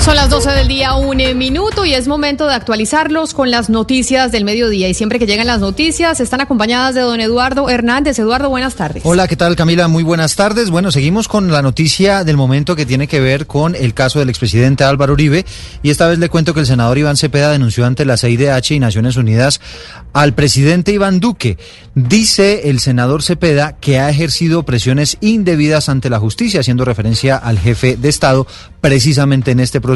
Son las 12 del día, un minuto y es momento de actualizarlos con las noticias del mediodía. Y siempre que llegan las noticias, están acompañadas de don Eduardo Hernández. Eduardo, buenas tardes. Hola, ¿qué tal Camila? Muy buenas tardes. Bueno, seguimos con la noticia del momento que tiene que ver con el caso del expresidente Álvaro Uribe. Y esta vez le cuento que el senador Iván Cepeda denunció ante la CIDH y Naciones Unidas al presidente Iván Duque. Dice el senador Cepeda que ha ejercido presiones indebidas ante la justicia, haciendo referencia al jefe de Estado precisamente en este proceso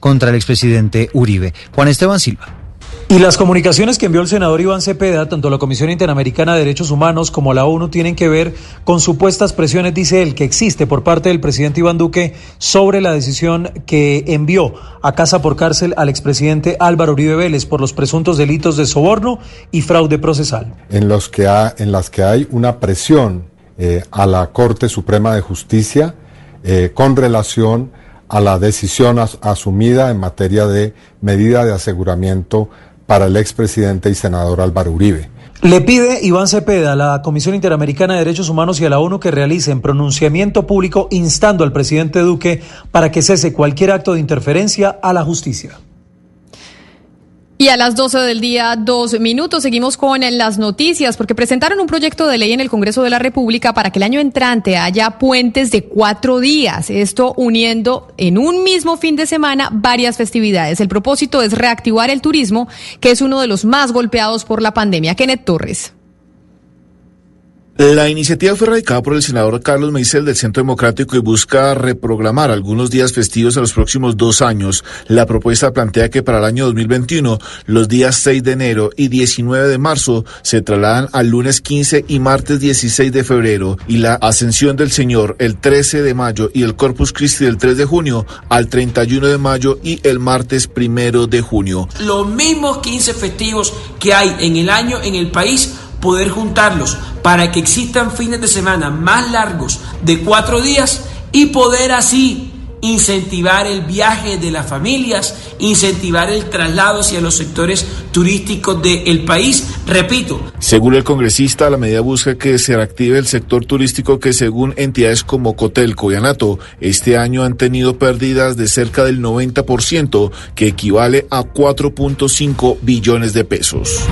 contra el expresidente Uribe. Juan Esteban Silva. Y las comunicaciones que envió el senador Iván Cepeda, tanto la Comisión Interamericana de Derechos Humanos como la ONU, tienen que ver con supuestas presiones, dice él, que existe por parte del presidente Iván Duque sobre la decisión que envió a casa por cárcel al expresidente Álvaro Uribe Vélez por los presuntos delitos de soborno y fraude procesal. En, los que en las que hay una presión eh, a la Corte Suprema de Justicia eh, con relación a la decisión asumida en materia de medida de aseguramiento para el expresidente y senador Álvaro Uribe. Le pide Iván Cepeda a la Comisión Interamericana de Derechos Humanos y a la ONU que realicen pronunciamiento público instando al presidente Duque para que cese cualquier acto de interferencia a la justicia. Y a las 12 del día, dos minutos, seguimos con las noticias, porque presentaron un proyecto de ley en el Congreso de la República para que el año entrante haya puentes de cuatro días, esto uniendo en un mismo fin de semana varias festividades. El propósito es reactivar el turismo, que es uno de los más golpeados por la pandemia. Kenneth Torres. La iniciativa fue radicada por el senador Carlos Meisel del Centro Democrático y busca reprogramar algunos días festivos a los próximos dos años. La propuesta plantea que para el año 2021 los días 6 de enero y 19 de marzo se trasladan al lunes 15 y martes 16 de febrero y la Ascensión del Señor el 13 de mayo y el Corpus Christi el 3 de junio al 31 de mayo y el martes primero de junio. Los mismos 15 festivos que hay en el año en el país poder juntarlos para que existan fines de semana más largos de cuatro días y poder así incentivar el viaje de las familias, incentivar el traslado hacia los sectores turísticos del país. Repito. Según el congresista, la medida busca que se reactive el sector turístico que según entidades como Cotelco y Anato, este año han tenido pérdidas de cerca del 90%, que equivale a 4.5 billones de pesos.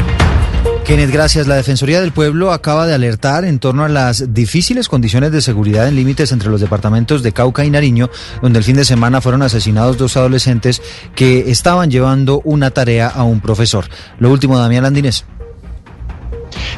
Kenneth, gracias. La Defensoría del Pueblo acaba de alertar en torno a las difíciles condiciones de seguridad en límites entre los departamentos de Cauca y Nariño, donde el fin de semana fueron asesinados dos adolescentes que estaban llevando una tarea a un profesor. Lo último, Damián Landines.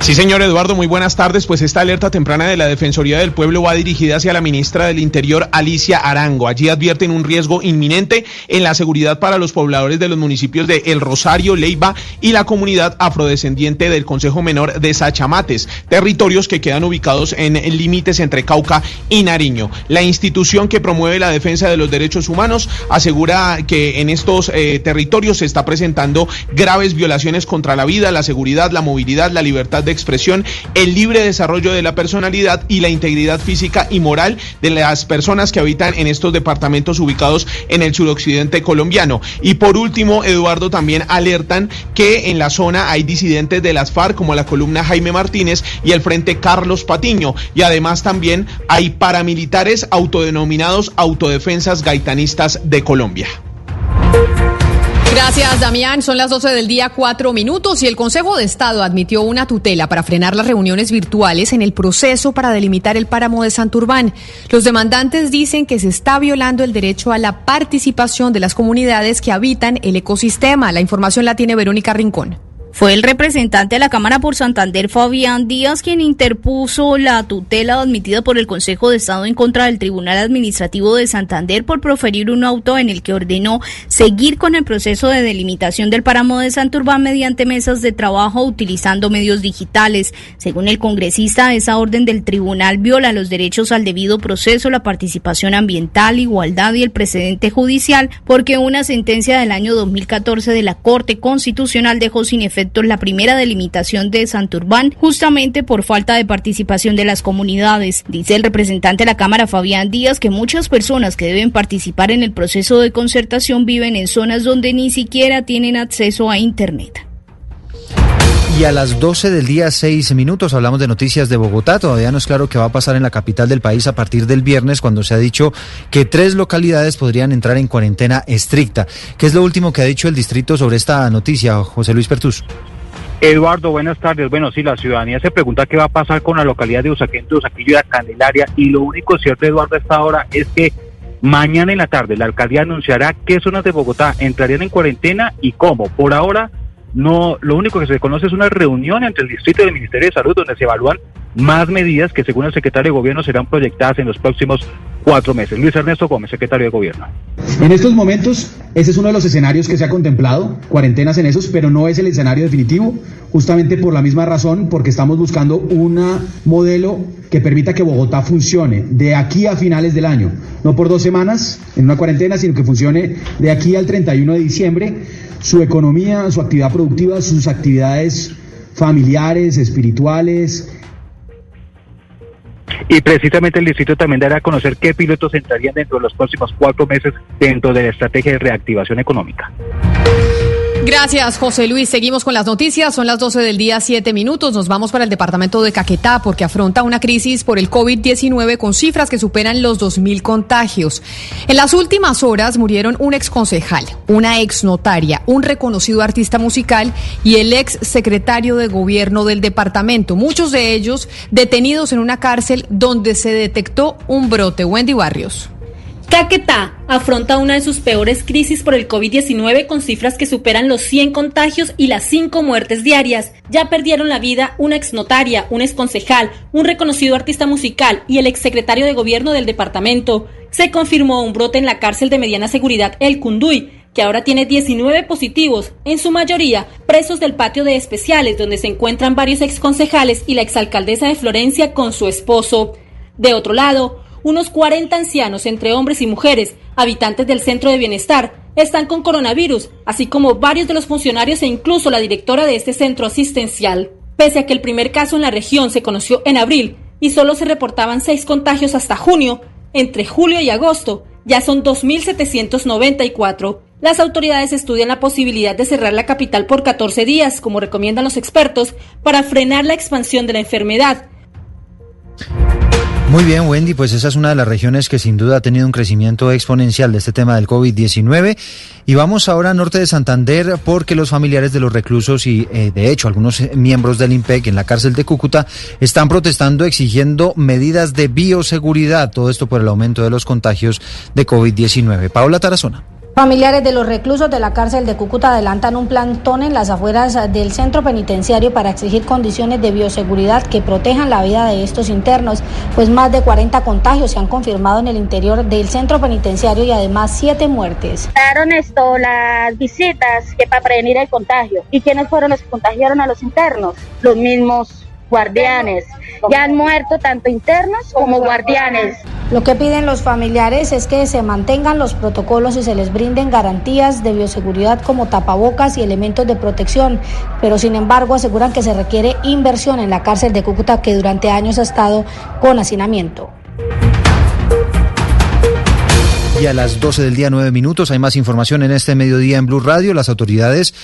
Sí, señor Eduardo, muy buenas tardes. Pues esta alerta temprana de la Defensoría del Pueblo va dirigida hacia la ministra del Interior, Alicia Arango. Allí advierten un riesgo inminente en la seguridad para los pobladores de los municipios de El Rosario, Leiva y la comunidad afrodescendiente del Consejo Menor de Sachamates, territorios que quedan ubicados en límites entre Cauca y Nariño. La institución que promueve la defensa de los derechos humanos asegura que en estos eh, territorios se está presentando graves violaciones contra la vida, la seguridad, la movilidad, la libertad de expresión, el libre desarrollo de la personalidad y la integridad física y moral de las personas que habitan en estos departamentos ubicados en el suroccidente colombiano. Y por último, Eduardo, también alertan que en la zona hay disidentes de las FARC como la columna Jaime Martínez y el frente Carlos Patiño. Y además también hay paramilitares autodenominados autodefensas gaitanistas de Colombia. Gracias, Damián. Son las 12 del día, cuatro minutos, y el Consejo de Estado admitió una tutela para frenar las reuniones virtuales en el proceso para delimitar el páramo de Santurbán. Los demandantes dicen que se está violando el derecho a la participación de las comunidades que habitan el ecosistema. La información la tiene Verónica Rincón. Fue el representante de la Cámara por Santander, Fabián Díaz, quien interpuso la tutela admitida por el Consejo de Estado en contra del Tribunal Administrativo de Santander por proferir un auto en el que ordenó seguir con el proceso de delimitación del páramo de Santurbán mediante mesas de trabajo utilizando medios digitales. Según el congresista, esa orden del tribunal viola los derechos al debido proceso, la participación ambiental, igualdad y el precedente judicial, porque una sentencia del año 2014 de la Corte Constitucional dejó sin efecto la primera delimitación de Santurbán justamente por falta de participación de las comunidades. Dice el representante de la Cámara, Fabián Díaz, que muchas personas que deben participar en el proceso de concertación viven en zonas donde ni siquiera tienen acceso a Internet. Y a las 12 del día, 6 minutos, hablamos de noticias de Bogotá. Todavía no es claro qué va a pasar en la capital del país a partir del viernes, cuando se ha dicho que tres localidades podrían entrar en cuarentena estricta. ¿Qué es lo último que ha dicho el distrito sobre esta noticia, José Luis Pertus? Eduardo, buenas tardes. Bueno, sí, la ciudadanía se pregunta qué va a pasar con la localidad de Usaquén, Usaquillo y la Candelaria. Y lo único cierto, Eduardo, a esta hora es que mañana en la tarde la alcaldía anunciará qué zonas de Bogotá entrarían en cuarentena y cómo. Por ahora no, lo único que se conoce es una reunión entre el distrito y el Ministerio de Salud donde se evalúan más medidas que según el secretario de Gobierno serán proyectadas en los próximos cuatro meses. Luis Ernesto Gómez, secretario de Gobierno. En estos momentos, ese es uno de los escenarios que se ha contemplado, cuarentenas en esos, pero no es el escenario definitivo, justamente por la misma razón, porque estamos buscando un modelo que permita que Bogotá funcione de aquí a finales del año, no por dos semanas en una cuarentena, sino que funcione de aquí al 31 de diciembre su economía, su actividad productiva, sus actividades familiares, espirituales. Y precisamente el distrito también dará a conocer qué pilotos entrarían dentro de los próximos cuatro meses dentro de la estrategia de reactivación económica. Gracias, José Luis. Seguimos con las noticias. Son las 12 del día, 7 minutos. Nos vamos para el departamento de Caquetá porque afronta una crisis por el COVID-19 con cifras que superan los 2.000 contagios. En las últimas horas murieron un exconcejal, una exnotaria, un reconocido artista musical y el ex secretario de gobierno del departamento. Muchos de ellos detenidos en una cárcel donde se detectó un brote. Wendy Barrios. Caquetá afronta una de sus peores crisis por el COVID-19 con cifras que superan los 100 contagios y las 5 muertes diarias. Ya perdieron la vida una exnotaria, un exconcejal, un reconocido artista musical y el exsecretario de gobierno del departamento. Se confirmó un brote en la cárcel de mediana seguridad El Cunduy, que ahora tiene 19 positivos, en su mayoría presos del patio de especiales donde se encuentran varios exconcejales y la exalcaldesa de Florencia con su esposo. De otro lado, unos 40 ancianos entre hombres y mujeres, habitantes del centro de bienestar, están con coronavirus, así como varios de los funcionarios e incluso la directora de este centro asistencial. Pese a que el primer caso en la región se conoció en abril y solo se reportaban seis contagios hasta junio, entre julio y agosto ya son 2.794. Las autoridades estudian la posibilidad de cerrar la capital por 14 días, como recomiendan los expertos, para frenar la expansión de la enfermedad. Muy bien, Wendy, pues esa es una de las regiones que sin duda ha tenido un crecimiento exponencial de este tema del COVID-19. Y vamos ahora a norte de Santander porque los familiares de los reclusos y, eh, de hecho, algunos miembros del IMPEC en la cárcel de Cúcuta están protestando exigiendo medidas de bioseguridad. Todo esto por el aumento de los contagios de COVID-19. Paula Tarazona. Familiares de los reclusos de la cárcel de Cúcuta adelantan un plantón en las afueras del centro penitenciario para exigir condiciones de bioseguridad que protejan la vida de estos internos, pues más de 40 contagios se han confirmado en el interior del centro penitenciario y además siete muertes. Daron esto las visitas que para prevenir el contagio. ¿Y quiénes fueron los que contagiaron a los internos? Los mismos guardianes. Ya han muerto tanto internos como guardianes. Lo que piden los familiares es que se mantengan los protocolos y se les brinden garantías de bioseguridad como tapabocas y elementos de protección, pero sin embargo aseguran que se requiere inversión en la cárcel de Cúcuta que durante años ha estado con hacinamiento. Y a las 12 del día, 9 minutos, hay más información en este mediodía en Blue Radio. Las autoridades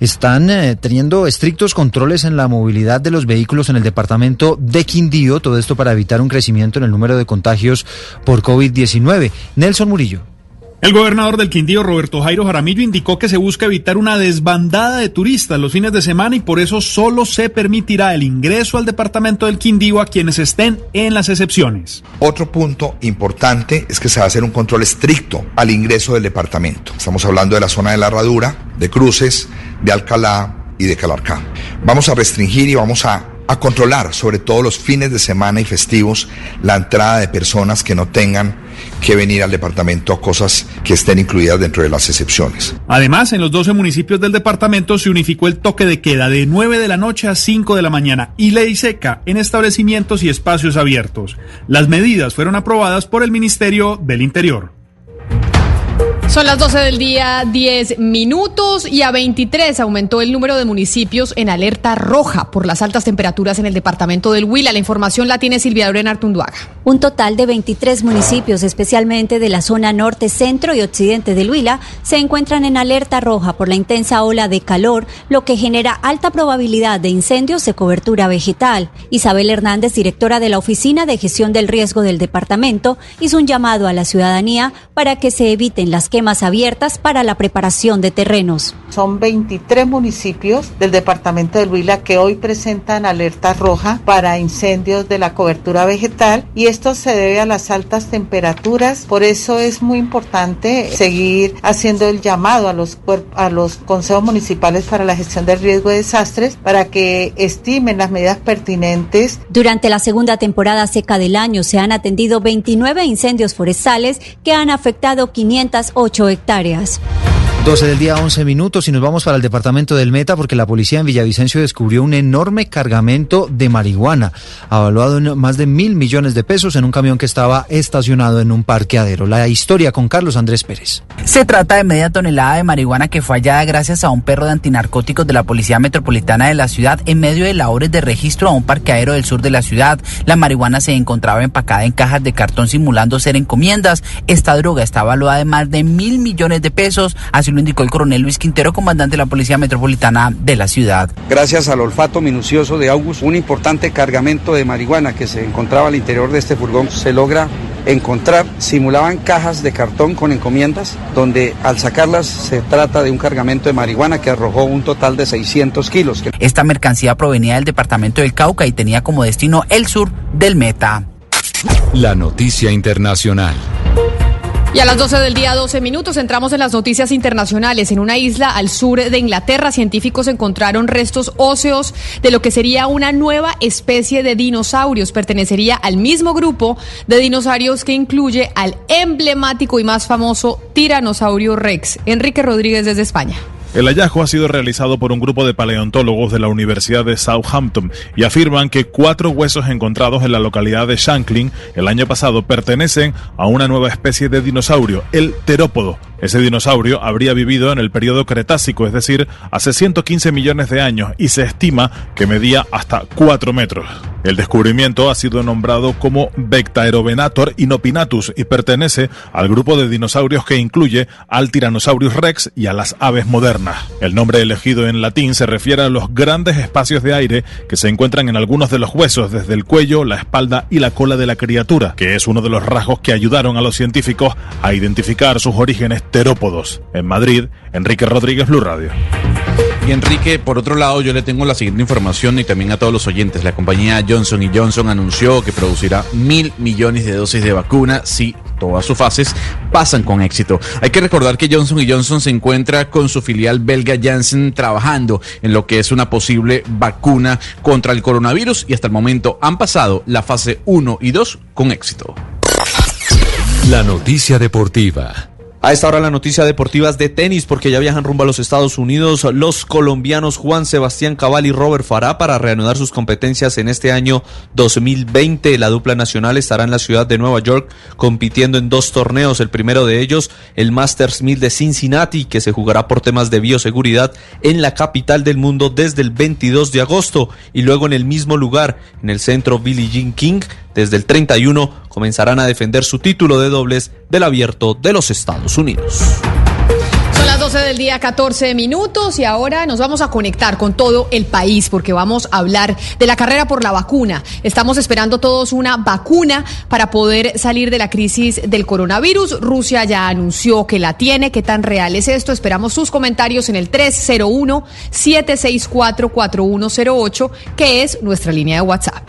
están eh, teniendo estrictos controles en la movilidad de los vehículos en el departamento de Quindío, todo esto para evitar un crecimiento en el número de contagios por COVID-19. Nelson Murillo. El gobernador del Quindío, Roberto Jairo Jaramillo, indicó que se busca evitar una desbandada de turistas los fines de semana y por eso solo se permitirá el ingreso al departamento del Quindío a quienes estén en las excepciones. Otro punto importante es que se va a hacer un control estricto al ingreso del departamento. Estamos hablando de la zona de la herradura, de cruces, de Alcalá, y de Calarcá. Vamos a restringir y vamos a a controlar, sobre todo los fines de semana y festivos, la entrada de personas que no tengan que venir al departamento, cosas que estén incluidas dentro de las excepciones. Además, en los 12 municipios del departamento se unificó el toque de queda de 9 de la noche a 5 de la mañana y ley seca en establecimientos y espacios abiertos. Las medidas fueron aprobadas por el Ministerio del Interior. Son las 12 del día, 10 minutos y a 23 aumentó el número de municipios en alerta roja por las altas temperaturas en el departamento del Huila. La información la tiene Silvia Lorena Artunduaga. Un total de 23 municipios, especialmente de la zona norte, centro y occidente del Huila, se encuentran en alerta roja por la intensa ola de calor, lo que genera alta probabilidad de incendios de cobertura vegetal. Isabel Hernández, directora de la Oficina de Gestión del Riesgo del departamento, hizo un llamado a la ciudadanía para que se eviten las quemas abiertas para la preparación de terrenos. Son 23 municipios del departamento de Huila que hoy presentan alerta roja para incendios de la cobertura vegetal y esto se debe a las altas temperaturas. Por eso es muy importante seguir haciendo el llamado a los, a los consejos municipales para la gestión del riesgo de desastres para que estimen las medidas pertinentes. Durante la segunda temporada seca del año se han atendido 29 incendios forestales que han afectado 508 hectáreas. 12 del día, 11 minutos y nos vamos para el departamento del Meta porque la policía en Villavicencio descubrió un enorme cargamento de marihuana, avaluado en más de mil millones de pesos en un camión que estaba estacionado en un parqueadero. La historia con Carlos Andrés Pérez. Se trata de media tonelada de marihuana que fue hallada gracias a un perro de antinarcóticos de la Policía Metropolitana de la ciudad en medio de labores de registro a un parqueadero del sur de la ciudad. La marihuana se encontraba empacada en cajas de cartón simulando ser encomiendas. Esta droga está evaluada en más de mil millones de pesos. Así lo indicó el coronel Luis Quintero, comandante de la Policía Metropolitana de la ciudad. Gracias al olfato minucioso de August, un importante cargamento de marihuana que se encontraba al interior de este furgón se logra encontrar. Simulaban cajas de cartón con encomiendas, donde al sacarlas se trata de un cargamento de marihuana que arrojó un total de 600 kilos. Esta mercancía provenía del departamento del Cauca y tenía como destino el sur del Meta. La noticia internacional. Y a las 12 del día, 12 minutos, entramos en las noticias internacionales. En una isla al sur de Inglaterra, científicos encontraron restos óseos de lo que sería una nueva especie de dinosaurios. Pertenecería al mismo grupo de dinosaurios que incluye al emblemático y más famoso Tiranosaurio Rex. Enrique Rodríguez desde España. El hallazgo ha sido realizado por un grupo de paleontólogos de la Universidad de Southampton y afirman que cuatro huesos encontrados en la localidad de Shanklin el año pasado pertenecen a una nueva especie de dinosaurio, el terópodo. Ese dinosaurio habría vivido en el periodo Cretácico, es decir, hace 115 millones de años, y se estima que medía hasta 4 metros. El descubrimiento ha sido nombrado como Vectaerovenator inopinatus y pertenece al grupo de dinosaurios que incluye al Tyrannosaurus rex y a las aves modernas. El nombre elegido en latín se refiere a los grandes espacios de aire que se encuentran en algunos de los huesos, desde el cuello, la espalda y la cola de la criatura, que es uno de los rasgos que ayudaron a los científicos a identificar sus orígenes terópodos. En Madrid, Enrique Rodríguez, Blue Radio. Y Enrique, por otro lado, yo le tengo la siguiente información y también a todos los oyentes. La compañía Johnson Johnson anunció que producirá mil millones de dosis de vacuna si todas sus fases pasan con éxito. Hay que recordar que Johnson Johnson se encuentra con su filial belga Janssen trabajando en lo que es una posible vacuna contra el coronavirus y hasta el momento han pasado la fase 1 y 2 con éxito. La noticia deportiva. A esta hora la noticia deportiva es de tenis porque ya viajan rumbo a los Estados Unidos los colombianos Juan Sebastián Cabal y Robert Farah para reanudar sus competencias en este año 2020. La dupla nacional estará en la ciudad de Nueva York compitiendo en dos torneos. El primero de ellos, el Masters 1000 de Cincinnati, que se jugará por temas de bioseguridad en la capital del mundo desde el 22 de agosto. Y luego en el mismo lugar, en el centro Billie Jean King, desde el 31 comenzarán a defender su título de dobles del abierto de los Estados Unidos. Son las 12 del día, 14 minutos y ahora nos vamos a conectar con todo el país porque vamos a hablar de la carrera por la vacuna. Estamos esperando todos una vacuna para poder salir de la crisis del coronavirus. Rusia ya anunció que la tiene. ¿Qué tan real es esto? Esperamos sus comentarios en el 301-764-4108, que es nuestra línea de WhatsApp.